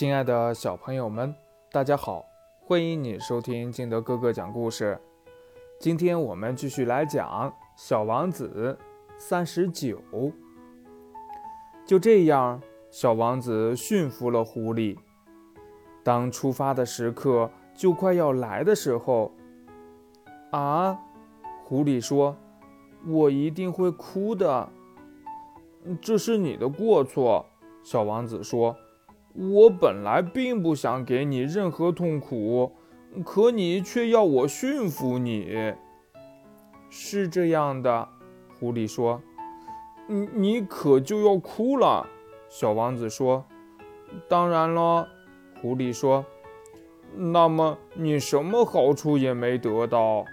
亲爱的小朋友们，大家好，欢迎你收听金德哥哥讲故事。今天我们继续来讲《小王子》三十九。就这样，小王子驯服了狐狸。当出发的时刻就快要来的时候，啊，狐狸说：“我一定会哭的。”这是你的过错，小王子说。我本来并不想给你任何痛苦，可你却要我驯服你。是这样的，狐狸说。你你可就要哭了，小王子说。当然了，狐狸说。那么你什么好处也没得到？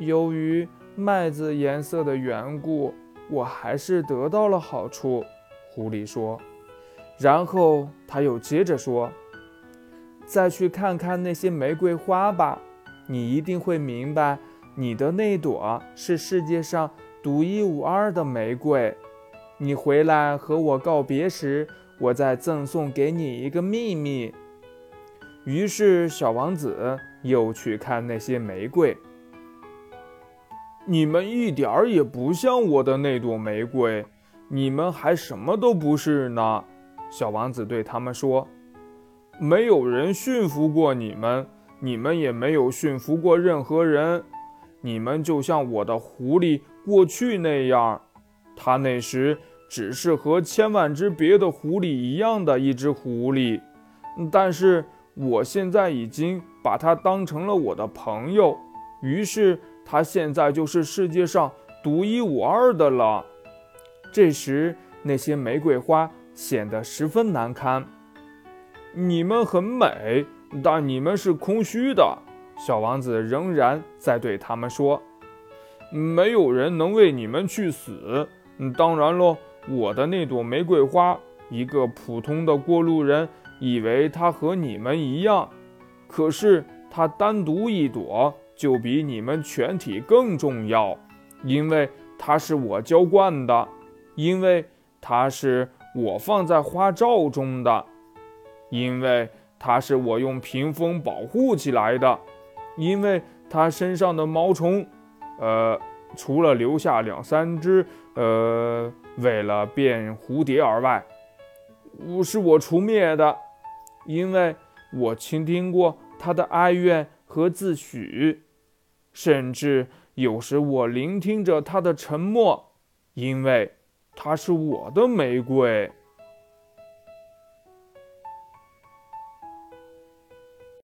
由于麦子颜色的缘故，我还是得到了好处，狐狸说。然后他又接着说：“再去看看那些玫瑰花吧，你一定会明白，你的那朵是世界上独一无二的玫瑰。你回来和我告别时，我再赠送给你一个秘密。”于是小王子又去看那些玫瑰。你们一点儿也不像我的那朵玫瑰，你们还什么都不是呢。小王子对他们说：“没有人驯服过你们，你们也没有驯服过任何人。你们就像我的狐狸过去那样，它那时只是和千万只别的狐狸一样的一只狐狸。但是我现在已经把它当成了我的朋友，于是它现在就是世界上独一无二的了。”这时，那些玫瑰花。显得十分难堪。你们很美，但你们是空虚的。小王子仍然在对他们说：“没有人能为你们去死。当然喽，我的那朵玫瑰花，一个普通的过路人以为它和你们一样，可是它单独一朵就比你们全体更重要，因为它是我浇灌的，因为它是。”我放在花罩中的，因为它是我用屏风保护起来的，因为它身上的毛虫，呃，除了留下两三只，呃，为了变蝴蝶而外，我是我除灭的，因为我倾听过它的哀怨和自诩，甚至有时我聆听着它的沉默，因为。它是我的玫瑰。